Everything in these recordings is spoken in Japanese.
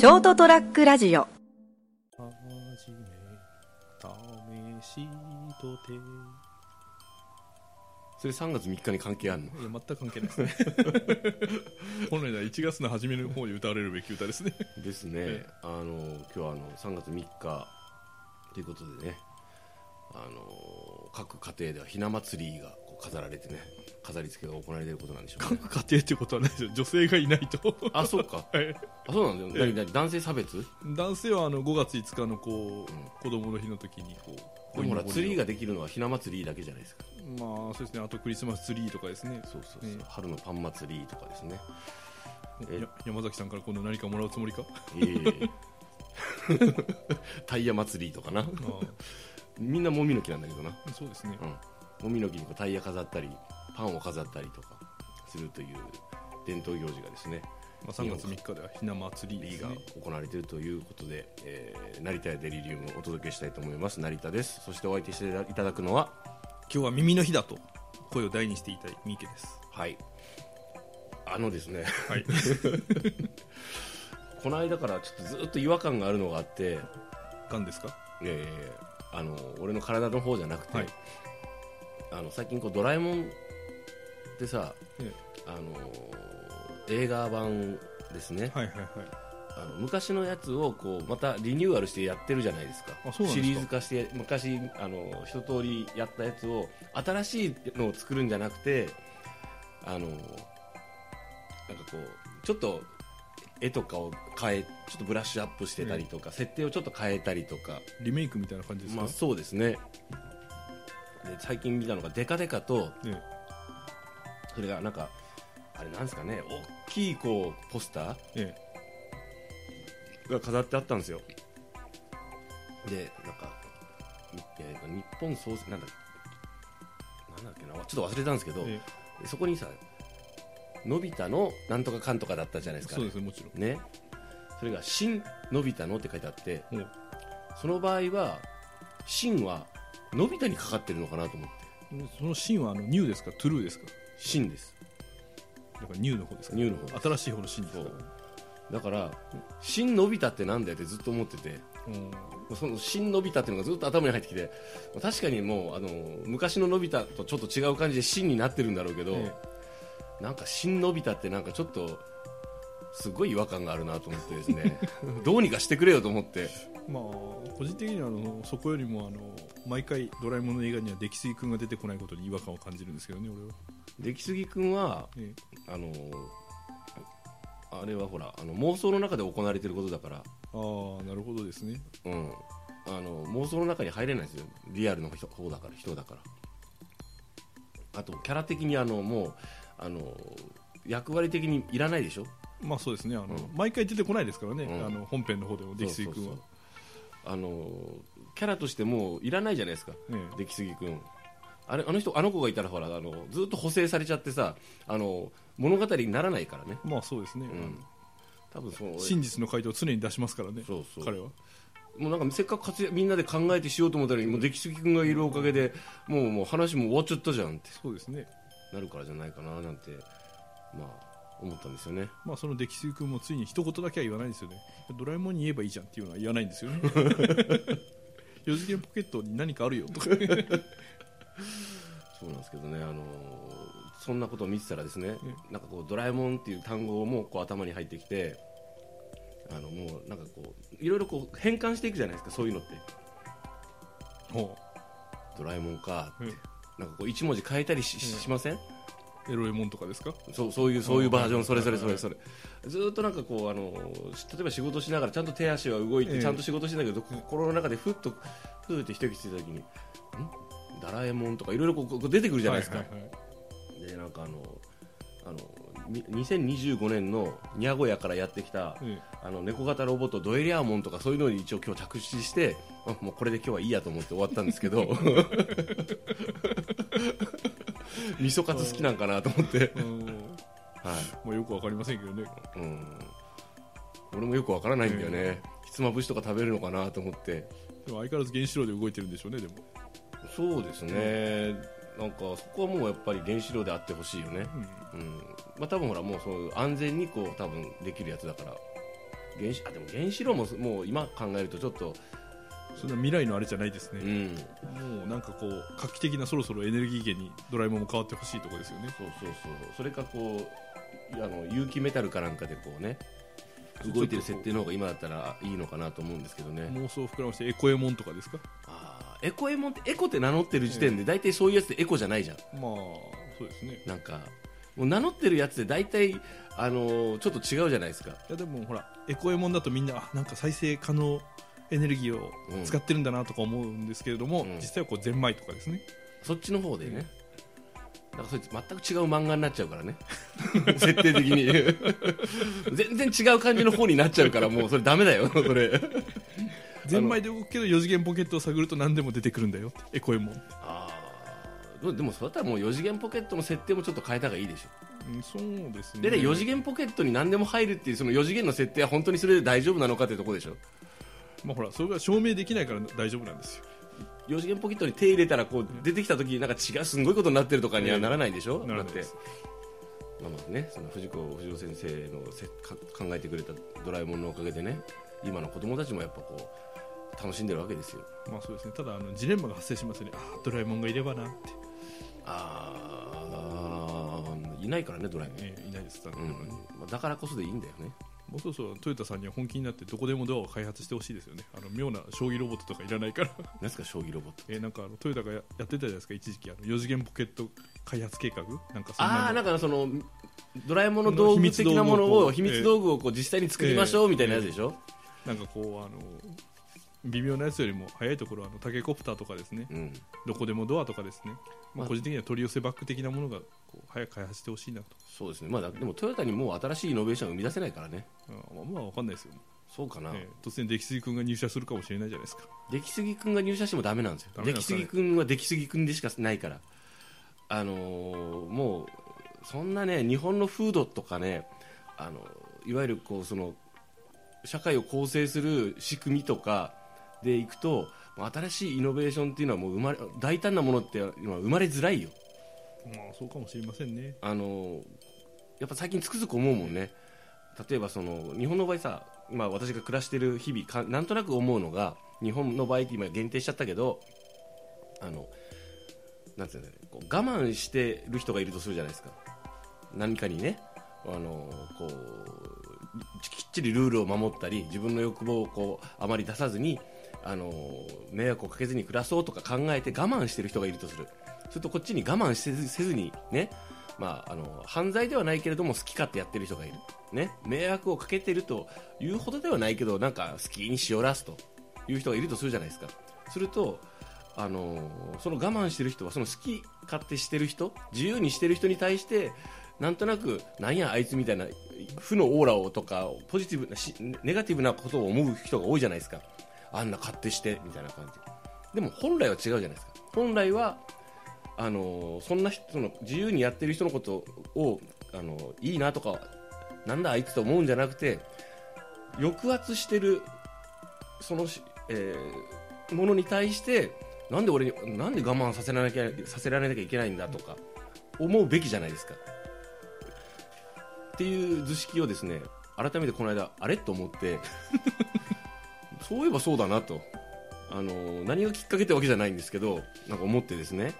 ショートトラックラジオ。はじめ試しとて。いそれ3月3日に関係あるの？や全く関係ないです。ね 本来なら1月の初めの方に歌われるべき歌ですね。ですね、えあの今日はあの3月3日ということでね。あの各家庭ではひな祭りが飾られてね飾り付けが行われていることなんでしょうね。各家庭っていうことはないですよ。女性がいないと。あそうか。はい。あそうなんだよ、ええ。何何男性差別？男性はあの5月5日のこう、子供の日の時にこうでもほらツリーがができるのはひな祭りだけじゃないですか。まあそうですね。あとクリスマスツリーとかですね。そうそうそう、ええ。春のパン祭りとかですね。山崎さんから今度何かもらうつもりか？いえいえ タイヤ祭りとかな。あ。みんなもみの木なんだけどな。あそうですね。うん、もみの木にこうタイヤ飾ったりパンを飾ったりとかするという伝統行事がですねまあ、3月3日ではひな祭りリーが行われているということで、えー成田やデリリウムをお届けしたいと思います。成田です。そしてお相手していただくのは今日は耳の日だと声を大にしていたい三池です。はい。あのですね。はい。この間からちょっとずっと違和感があるのがあってがんですか？いやいやいやあの俺の体の方じゃなくて、はいあの最近こうドラえもんってさ、えあの映画版ですね、はいはいはい。あの昔のやつをこうまたリニューアルしてやってるじゃないですか。あそうなんですか。シリーズ化して昔あの一通りやったやつを新しいのを作るんじゃなくてあのなんかこうちょっと絵とかを変えちょっとブラッシュアップしてたりとか、設定をちょっと変えたりとか。リメイクみたいな感じですか、まあそうですね。で最近見たのがデカデカとえそれがなんかあれなんですかね大きいこうポスターええが飾ってあったんですよ。でなんかにえー日本創生なんだなんだっけなちょっと忘れたんですけど、ええそこにさのび太のなんとかかんとかだったじゃないですかそうですねもちろん。ね。それが新のび太のって書いてあってその場合は新はのび太にかかってるのかなと思って。そのシーンはあのニューですか？トゥルーですか？新です。だからニューの方ですか？ニューの方新しい方のシーンですか？だから新のび太ってなんだよってずっと思ってて。うん。その新のび太っていうのがずっと頭に入ってきて確かにもうあの昔ののび太とちょっと違う感じで新になってるんだろうけど、えなんか新のび太ってなんかちょっとすごい違和感があるなと思ってですね。どうにかしてくれよと思ってまあ個人的にはあのそこよりもあの毎回ドラえもんの映画には出来すぎ君が出てこないことに違和感を感じるんですけどね俺は、出来すぎ君はえあのあれはほらあの妄想の中で行われてることだから、えああなるほどですね。うん、あの妄想の中に入れないですよ。リアルの人方だから人だから。あとキャラ的にあのもうあの役割的にいらないでしょ？まあそうですね。あの、うん。毎回出てこないですからね、うん。あの本編の方でも出来すぎ君はそうそうそうあのキャラとしてもういらないじゃないですか。え出来すぎ君。あれあの人あの子がいたらほらあのずっと補正されちゃってさあの物語にならないからね。えまあそうですね、うん。多分その真実の回答を常に出しますからねそうそう。彼は。もうなんかせっかく活躍みんなで考えてしようと思ったのにもう出来すぎ君がいるおかげでもうもう話も終わっちゃったじゃんって。そうですね。なるからじゃないかななんて。まあ思ったんですよね。まあその出来すぎ君もついに一言だけは言わないんですよね。ドラえもんに言えばいいじゃんっていうのは言わないんですよね。四次元ポケットに何かあるよ。と かそうなんですけどね。あのそんなことを見てたらですねなんかこうドラえもんっていう単語もこう頭に入ってきてあのもうなんかこういろいろこう変換していくじゃないですかそういうのって。ほドラえもんかって、うんなんかこう一文字変えたりし,、うんしません？うエロエモンとかですか？そうそういうそういうバージョンうん。それそれそれそれ。ずーっとなんかこうあの例えば仕事しながらちゃんと手足は動いて、ええちゃんと仕事してたけど心の中でふっとふーって一息ついた時にん？ドラえもんとかいろいろこう出てくるじゃないですか、でなんかあのあのみ2025年のニャゴヤからやってきた、えあの猫型ロボットドエリアーモンとかそういうのに一応今日着手してあもうこれで今日はいいやと思って終わったんですけど 味噌カツ好きなんかなと思って、はい。まあよくわかりませんけどね。うん、俺もよくわからないんだよね、ひつまぶしとか食べるのかなと思って。でも相変わらず原子炉で動いてるんでしょうねでも。そうですね、なんかそこはもうやっぱり原子炉であってほしいよね、うん。うん。まあ、多分ほらもうそういう安全にこう多分できるやつだから。原子あでも原子炉ももう今考えるとちょっと、そんな未来のあれじゃないですね、うん、もうなんかこう画期的なそろそろエネルギー源にドラえもんも変わってほしいところですよね。そうそうそうそれかこうあの有機メタルかなんかでこうね動いてる設定の方が今だったらいいのかなと思うんですけどね。妄想を膨らましてエコエモンとかですか？あーエコエモンってエコって名乗ってる時点で大体そういうやつってエコじゃないじゃん。まあそうですね。なんかもう名乗ってるやつで大体あのーちょっと違うじゃないですか。いやでもほらエコエモンだとみんなあなんか再生可能エネルギーを使ってるんだなとか思うんですけれども、うん。実際はこうゼンマイとかですね。そっちの方でね、だからそいつ全く違う漫画になっちゃうからね。設定的に。全然違う感じの方になっちゃうからもうそれダメだよ。それ。ゼンマイで動くけど4次元ポケットを探ると何でも出てくるんだよ。エコエモン。あー。でもそうだったらもう4次元ポケットの設定もちょっと変えた方がいいでしょ。うん、そうですね。でね4次元ポケットに何でも入るっていうその4次元の設定は本当にそれで大丈夫なのかっていうところでしょまあほらそれが証明できないから大丈夫なんですよ。4次元ポケットに手入れたらこう出てきた時なんか違うすんごいことになってるとかにはならないでしょ、ならだって。まあまあねその藤子不二雄先生のせか考えてくれたドラえもんのおかげでね今の子供たちもやっぱこう楽しんでるわけですよ。まあそうですね。ただあのジレンマが発生しますよねああドラえもんがいればなって、ああいないからねドラえもん、えーいないです。だ,、うん。まあ、だからこそでいいんだよねもうそろそろトヨタさんには本気になってどこでもドアを開発してほしいですよね。あの妙な将棋ロボットとかいらないから。何ですか将棋ロボット。えーなんかあのトヨタがややってたじゃないですか一時期。あの4次元ポケット開発計画？なんかそんなの。ああなんかそのドラえもんの道具的なものを秘秘密密道具をこう実際に作りましょうみたいなやつでしょ、なんかこうあの微妙なやつよりも早いところはあのタケコプターとかですね。うん。どこでもドアとかですね、まあ、まあ個人的には取り寄せバッグ的なものがこう早く開発してほしいなと、そうですね。まあだでもトヨタにもう新しいイノベーションを生み出せないからね。うん。まあ、まあ、わかんないですよ、そうかな、えー突然出来すぎ君が入社するかもしれないじゃないですか。出来すぎ君が入社してもダメなんですよ。出来すぎ君は出来すぎ君でしかないから。あのーもうそんなね日本の風土とかねあのいわゆるこうその社会を構成する仕組みとかでいくと新しいイノベーションっていうのはもう生まれ大胆なものって今生まれづらいよ。まあそうかもしれませんね。あのやっぱ最近つくづく思うもんね。例えばその日本の場合さ、まあ、私が暮らしている日々かなんとなく思うのが日本の場合って今限定しちゃったけどあのなんていうんだろうこう我慢してる人がいるとするじゃないですか。何かにねあのこうきっちりルールを守ったり自分の欲望をこうあまり出さずにあの迷惑をかけずに暮らそうとか考えて我慢してる人がいるとする。するとこっちに我慢せずせずにねまあ、あの犯罪ではないけれども好き勝手やってる人がいる、ね、迷惑をかけてるというほどではないけどなんか好きにしおらすという人がいるとするじゃないですか。するとあのその我慢してる人はその好き勝手してる人自由にしてる人に対してなんとなくなんやあいつみたいな負のオーラをとかポジティブなネガティブなことを思う人が多いじゃないですか。あんな勝手してみたいな感じ。でも本来は違うじゃないですか。本来はあのそんな人の自由にやってる人のことをあのいいなとかなんだあいつと思うんじゃなくて抑圧してるそのし、えーものに対してなんで俺になんで我慢させられなきゃさせられなきゃいけないんだとか思うべきじゃないですか。っていう図式をですね改めてこの間あれ？と思って。そういえばそうだなと。あの何がきっかけってわけじゃないんですけどなんか思ってですね。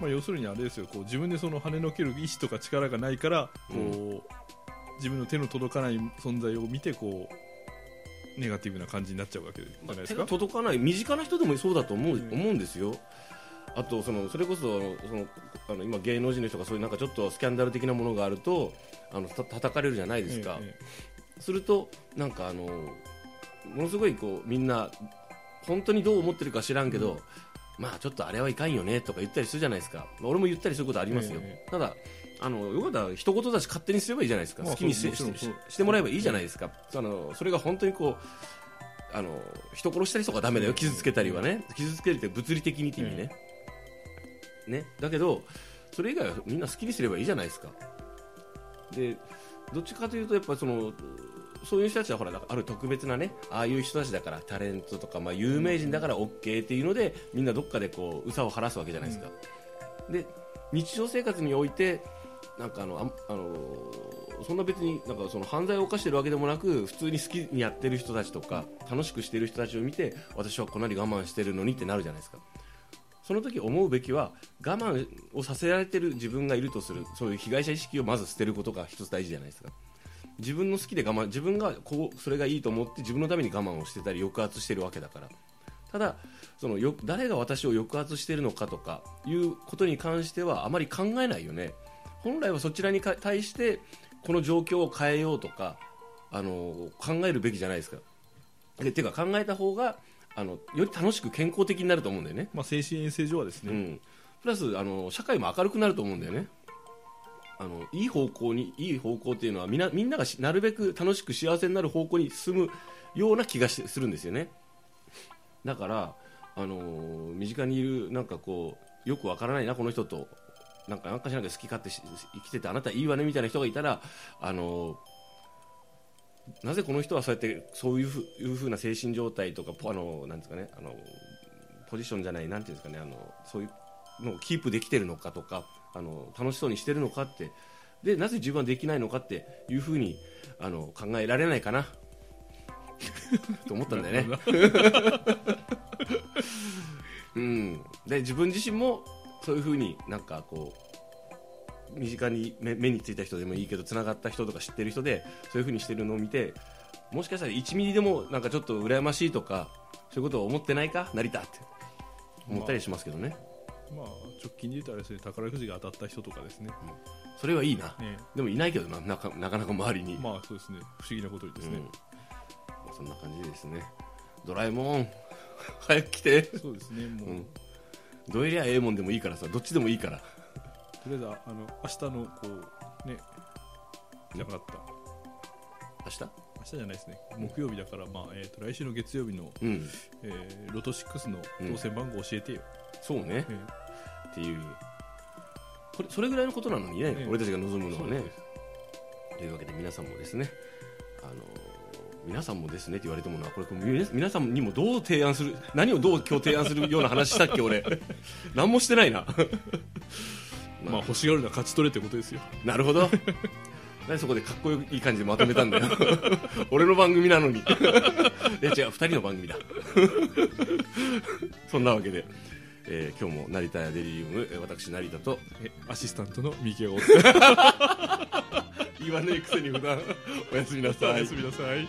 まあ、要するにあれですよ。こう自分でその跳ねのける意志とか力がないからこう、う自分の手の届かない存在を見てこうネガティブな感じになっちゃうわけじゃないですか。手が、届かない身近な人でもそうだと思う,、うん。思うんですよ。あとそのそれこそそのあの今芸能人の人がそういうなんかちょっとスキャンダル的なものがあるとあのた叩かれるじゃないですか、ええ。するとなんかあのものすごいこうみんな本当にどう思ってるか知らんけど、まあちょっとあれはいかんよねとか言ったりするじゃないですか、まあ俺も言ったりすることありますよ、えただあのよかったら一言だし勝手にすればいいじゃないですか、まあ好きにしそうもちろんしてもらえばいいじゃないですか、あのそれが本当にこうあの人殺したりとかダメだよ、傷つけたりはね、傷つけるって物理的にって意味ね,、ね。だけどそれ以外はみんな好きにすればいいじゃないですかでどっちかというとやっぱそのそういう人たちはほらある特別なねああいう人たちだからタレントとか、まあ、有名人だから OK っていうのでみんなどっかでこううさを晴らすわけじゃないですか、で日常生活においてなんかあのああのそんな別になんかその犯罪を犯してるわけでもなく普通に好きにやってる人たちとか楽しくしてる人たちを見て私はこんなに我慢してるのにってなるじゃないですかその時思うべきは我慢をさせられてる自分がいるとするそういう被害者意識をまず捨てることが一つ大事じゃないですか。自分の好きで我慢自分がこうそれがいいと思って自分のために我慢をしてたり抑圧してるわけだから。ただそのよ誰が私を抑圧しているのかとかいうことに関してはあまり考えないよね。本来はそちらに対してこの状況を変えようとかあの考えるべきじゃないですか。でてか考えた方があのより楽しく健康的になると思うんだよね、まあ、精神衛生上はですね、うん、プラスあの社会も明るくなると思うんだよね。あのいい方向にいい方向っていうのはみんなみんながしなるべく楽しく幸せになる方向に進むような気がしするんですよね。だから、あのー身近にいるなんかこうよくわからないなこの人と。なんかなんかしなきゃ好き勝手し生きててあなたいいわねみたいな人がいたら、あのーなぜこの人はそうやってそういうふいうふうな精神状態とかポあのなんですかねあのポジションじゃないなんていうんですかねあのそういうのをキープできてるのかとかあの楽しそうにしてるのかって。でなぜ自分はできないのかっていうふうにあの考えられないかな。と思ったんだよね。うん、で自分自身もそういうふうになんかこう身近に目目についた人でもいいけどつながった人とか知ってる人でそういうふうにしてるのを見てもしかしたら1ミリでもなんかちょっと羨ましいとかそういうことを思ってないか？成田って。思ったりしますけどね、まあ、直近で言うとあれですね宝くじが当たった人とかですね、それはいいな。ね。でもいないけどな。なかなかなか周りに、まあそうですね。不思議なことにですね、うん。そんな感じですね。ドラえもん。早く来て。そうですねもう、うん。どうやりゃええもんでもいいからさどっちでもいいからとりあえずあの明日のこうねじゃなかった。明日？明日じゃないですね。木曜日だから、まあえー、と来週の月曜日の、うん。えーロト6の当選番号教えてよ、そうね。えっていう。これそれぐらいのことなのにね、ええ。俺たちが望むーのはね。そうです。というわけで皆さんもですねあの皆さんもですねって言われてもなこれこれ皆皆さんにもどう提案する何をどう今日提案するような話したっけ俺。何もしてないなまあ欲しがるのは勝ち取れってことですよ。なるほど。何そこでかっこいい感じでまとめたんだよ。俺の番組なのに。いや違う2人の番組だ。そんなわけで、えー今日も成田やデリリウムえー私成田とえアシスタントの三木がお伝え言わねえくせに普段。おやすみなさい。おやすみなさい